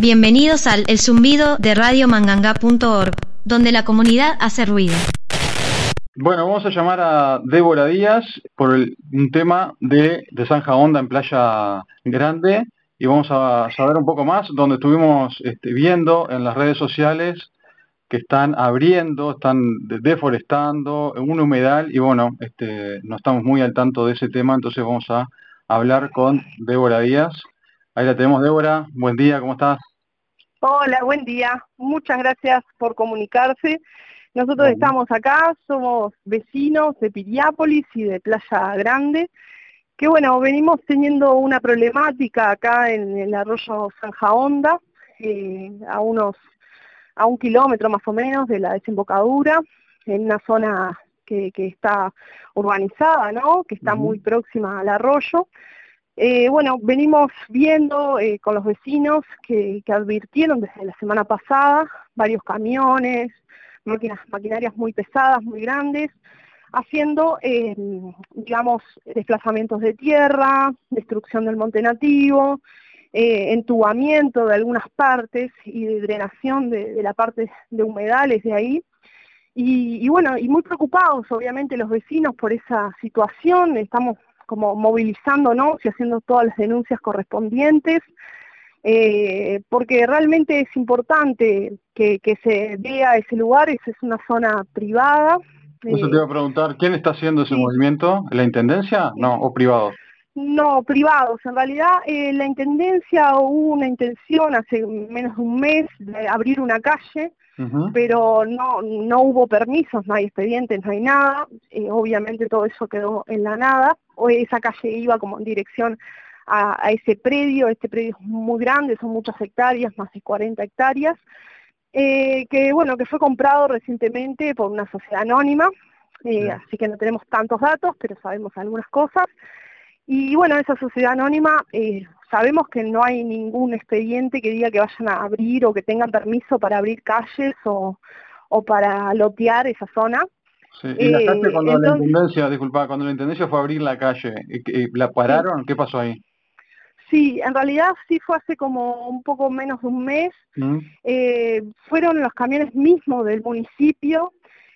Bienvenidos al El Zumbido de radiomanganga.org, donde la comunidad hace ruido. Bueno, vamos a llamar a Débora Díaz por un tema de, de Zanja Honda en Playa Grande y vamos a saber un poco más, donde estuvimos este, viendo en las redes sociales que están abriendo, están de- deforestando un humedal y bueno, este, no estamos muy al tanto de ese tema, entonces vamos a hablar con Débora Díaz. Ahí la tenemos, Débora. Buen día, ¿cómo estás? Hola, buen día. Muchas gracias por comunicarse. Nosotros estamos acá, somos vecinos de Piriápolis y de Playa Grande, que bueno, venimos teniendo una problemática acá en el arroyo Zanja Honda, eh, a unos, a un kilómetro más o menos de la desembocadura, en una zona que, que está urbanizada, ¿no? Que está muy próxima al arroyo. Eh, bueno, venimos viendo eh, con los vecinos que, advirtieron desde la semana pasada varios camiones, máquinas, maquinarias muy pesadas, muy grandes, haciendo, eh, digamos, desplazamientos de tierra, destrucción del monte nativo, eh, entubamiento de algunas partes y de drenación de, de la parte de humedales de ahí. Y, y bueno, y muy preocupados obviamente los vecinos por esa situación, estamos como movilizándonos y haciendo todas las denuncias correspondientes, eh, porque realmente es importante que, que se vea ese lugar, esa es una zona privada. Eso te iba a preguntar, ¿quién está haciendo ese sí. movimiento? ¿La Intendencia? No, o privado. No, privados. En realidad, eh, la Intendencia hubo una intención hace menos de un mes de abrir una calle, pero no, no hubo permisos, no hay expedientes, no hay nada. Eh, obviamente todo eso quedó en la nada. O esa calle iba como en dirección a, a ese predio, este predio es muy grande, son muchas hectáreas, más de 40 hectáreas, eh, que bueno, que fue comprado recientemente por una sociedad anónima, eh, así que no tenemos tantos datos, pero sabemos algunas cosas. Y bueno, esa sociedad anónima, eh, sabemos que no hay ningún expediente que diga que vayan a abrir o que tengan permiso para abrir calles o, o para lotear esa zona. Sí, y la Eh, cuando la intendencia, disculpa, cuando la intendencia fue a abrir la calle, ¿y que- y ¿la pararon? ¿Qué pasó ahí? Sí, en realidad sí fue hace como un poco menos de un mes. ¿Mm? Eh, fueron los camiones mismos del municipio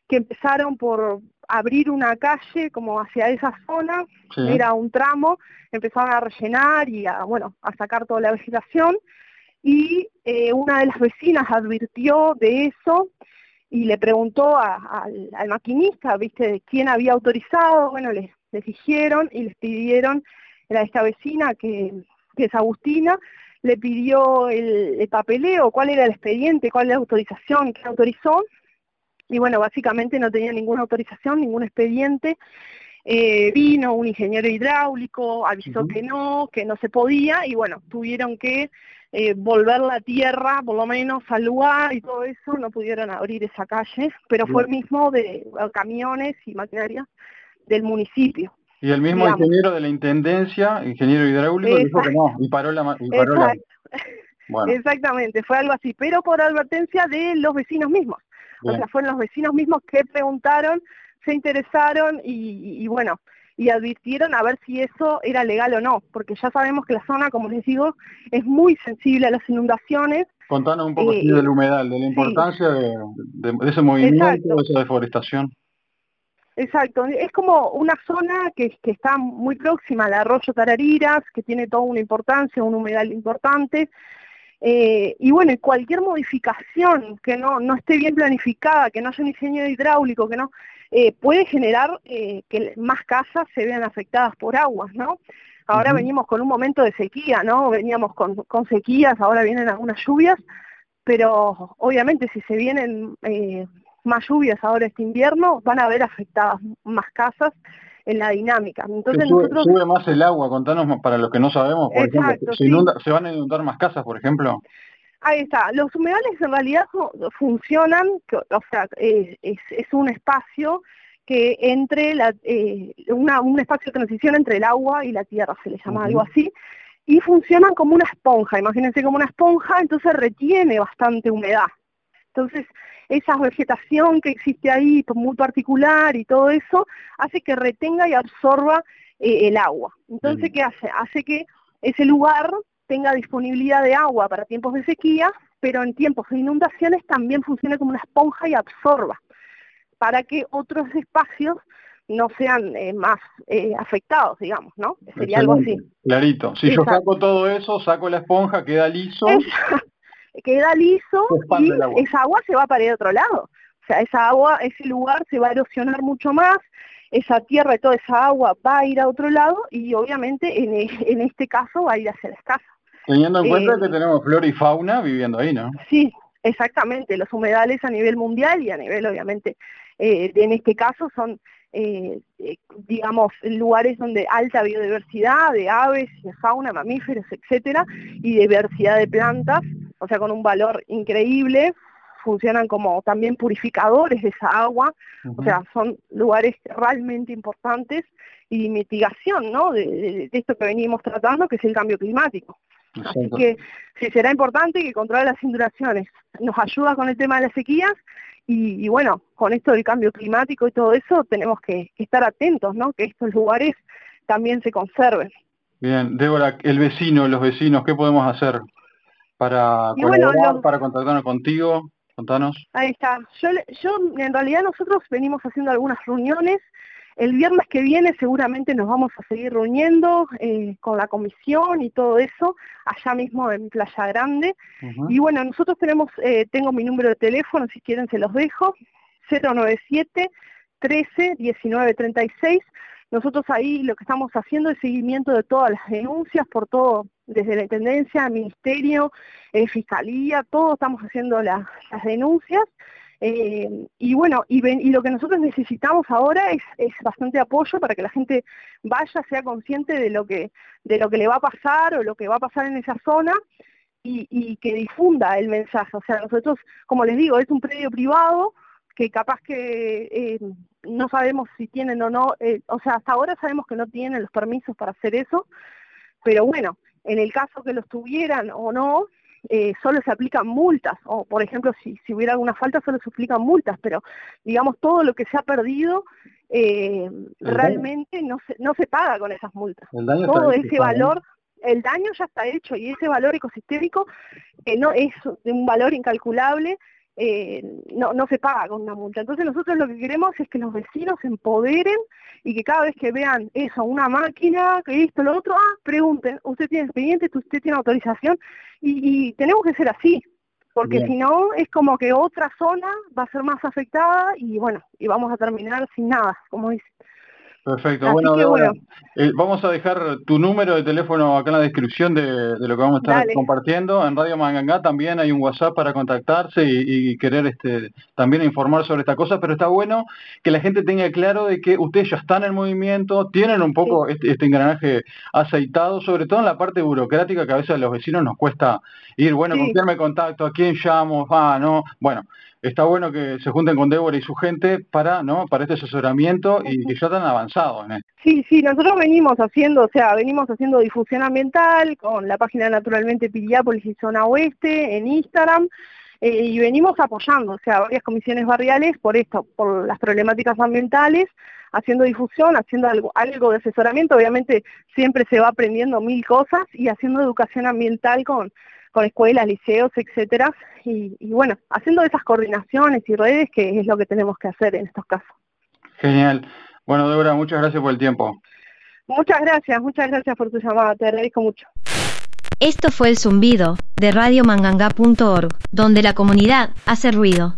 que empezaron por abrir una calle como hacia esa zona, Sí. era un tramo, empezaron a rellenar y a, bueno, a sacar toda la vegetación. Y eh, una de las vecinas advirtió de eso y le preguntó a- al, al maquinista, viste, de quién había autorizado, bueno, les, les dijeron y les pidieron, era esta vecina que, que es Agustina, le pidió el, el papeleo, cuál era el expediente, cuál era la autorización, quién autorizó, y bueno, básicamente no tenía ninguna autorización, ningún expediente. Eh, vino un ingeniero hidráulico, avisó que no, que no se podía, y bueno, tuvieron que eh, volver la tierra, por lo menos al lugar y todo eso, no pudieron abrir esa calle, pero fue el mismo de camiones y maquinaria del municipio. Y el mismo digamos. ingeniero de la intendencia, ingeniero hidráulico, dijo que no, y paró la... ma- Y paró la-. Bueno, Exactamente, fue algo así, pero por advertencia de los vecinos mismos. O sea, fueron los vecinos mismos que preguntaron, se interesaron y, bueno, y advirtieron a ver si eso era legal o no, porque ya sabemos que la zona, como les digo, es muy sensible a las inundaciones. Contanos un poco Eh, del humedal, de la importancia de, de- de ese movimiento, Exacto. de esa deforestación. Exacto, es como una zona que, que está muy próxima al arroyo Tarariras, que tiene toda una importancia, un humedal importante, eh, y bueno, cualquier modificación que no, no esté bien planificada, que no haya un diseño hidráulico, que no, eh, puede generar eh, que más casas se vean afectadas por aguas, ¿no? Ahora venimos con un momento de sequía, ¿no? Veníamos con, con sequías, ahora vienen algunas lluvias, pero obviamente si se vienen más lluvias ahora este invierno, van a haber afectadas más casas en la dinámica. Entonces sube, nosotros sube más el agua, contanos para los que no sabemos, por ejemplo, Exacto, sí. inunda- se van a inundar más casas, por ejemplo. Ahí está. Los humedales en realidad fu- funcionan, o sea, es, es un espacio que entre la, eh, una- un espacio de transición entre el agua y la tierra, se le llama algo así, y funcionan como una esponja, imagínense como una esponja, entonces retiene bastante humedad. Entonces, esa vegetación que existe ahí, muy particular y todo eso, hace que retenga y absorba eh, el agua. Entonces. ¿qué hace? Hace que ese lugar tenga disponibilidad de agua para tiempos de sequía, pero en tiempos de inundaciones también funcione como una esponja y absorba, para que otros espacios no sean eh, más eh, afectados, digamos, ¿no? Sería algo así. Clarito. Si yo saco todo eso, saco la esponja, queda liso. Queda liso y esa agua se va para el otro lado. O sea, esa agua, ese lugar se va a erosionar mucho más, esa tierra y toda esa agua va a ir a otro lado y obviamente en, en este caso va a ir hacia las casas. Teniendo en cuenta eh, que tenemos flora y fauna viviendo ahí, ¿no? Sí, exactamente. Los humedales a nivel mundial y a nivel, obviamente, eh, en este caso son, eh, digamos, lugares donde alta biodiversidad de aves, de fauna, mamíferos, etcétera, y diversidad de plantas, o sea, con un valor increíble, funcionan como también purificadores de esa agua, o sea, son lugares realmente importantes y mitigación, ¿no? de, esto que venimos tratando, que es el cambio climático. Así que sí será importante que controle las inundaciones nos ayuda con el tema de las sequías y, bueno, con esto del cambio climático y todo eso tenemos que, estar atentos, ¿no? Que estos lugares también se conserven. Bien, Débora, el vecino, los vecinos, ¿qué podemos hacer para colaborar, para contactarnos contigo? Contanos. Ahí está. Yo, yo, en realidad nosotros venimos haciendo algunas reuniones el viernes que viene seguramente nos vamos a seguir reuniendo eh, con la comisión y todo eso, allá mismo en Playa Grande. Y bueno, nosotros tenemos, eh, tengo mi número de teléfono, si quieren se los dejo, 097 13 19 36. Nosotros ahí lo que estamos haciendo es seguimiento de todas las denuncias por todo, desde la Intendencia, Ministerio, eh, Fiscalía, todos estamos haciendo las denuncias eh, y bueno, y, lo que nosotros necesitamos ahora es, es, bastante apoyo para que la gente vaya, sea consciente de lo que, de lo que le va a pasar o lo que va a pasar en esa zona y, y que difunda el mensaje. O sea, nosotros, como les digo, es un predio privado que capaz que eh, no sabemos si tienen o no, eh, o sea, hasta ahora sabemos que no tienen los permisos para hacer eso, pero bueno, en el caso que los tuvieran o no, eh, solo se aplican multas, o por ejemplo, si, si hubiera alguna falta, solo se aplican multas, pero digamos, todo lo que se ha perdido eh, realmente no se, no se paga con esas multas. todo ese valor, el daño ya está hecho y ese valor ecosistémico que no es de un valor incalculable eh, no, no se paga con una multa. Entonces nosotros lo que queremos es que los vecinos se empoderen y que cada vez que vean eso, una máquina, que esto, lo otro, ah, pregunten, usted tiene expediente, usted tiene autorización y, tenemos que ser así, porque si no es como que otra zona va a ser más afectada y bueno, y vamos a terminar sin nada, como dice. Perfecto, bueno, eh, vamos a dejar tu número de teléfono acá en la descripción de, lo que vamos a estar compartiendo. En Radio Mangangá también hay un WhatsApp para contactarse y, querer este, también informar sobre esta cosa, pero está bueno que la gente tenga claro de que ustedes ya están en movimiento, tienen un poco este, este, engranaje aceitado, sobre todo en la parte burocrática que a veces a los vecinos nos cuesta ir, bueno, con quién me contacto, a quién llamo, ah, no, bueno, está bueno que se junten con Débora y su gente para, ¿no? Para este asesoramiento y que ya están avanzados en Sí, sí, nosotros venimos haciendo, o sea, venimos haciendo difusión ambiental con la página Naturalmente Piriápolis y Zona Oeste en Instagram. Eh, y venimos apoyando, o sea, varias comisiones barriales por esto, por las problemáticas ambientales, haciendo difusión, haciendo algo, algo de asesoramiento, obviamente siempre se va aprendiendo mil cosas y haciendo educación ambiental con, con escuelas, liceos, etcétera, y, bueno, haciendo esas coordinaciones y redes que es lo que tenemos que hacer en estos casos. Genial. Bueno, Débora, muchas gracias por el tiempo. Muchas gracias, muchas gracias por tu llamada, te agradezco mucho. Esto fue el zumbido de radiomanganga.org, donde la comunidad hace ruido.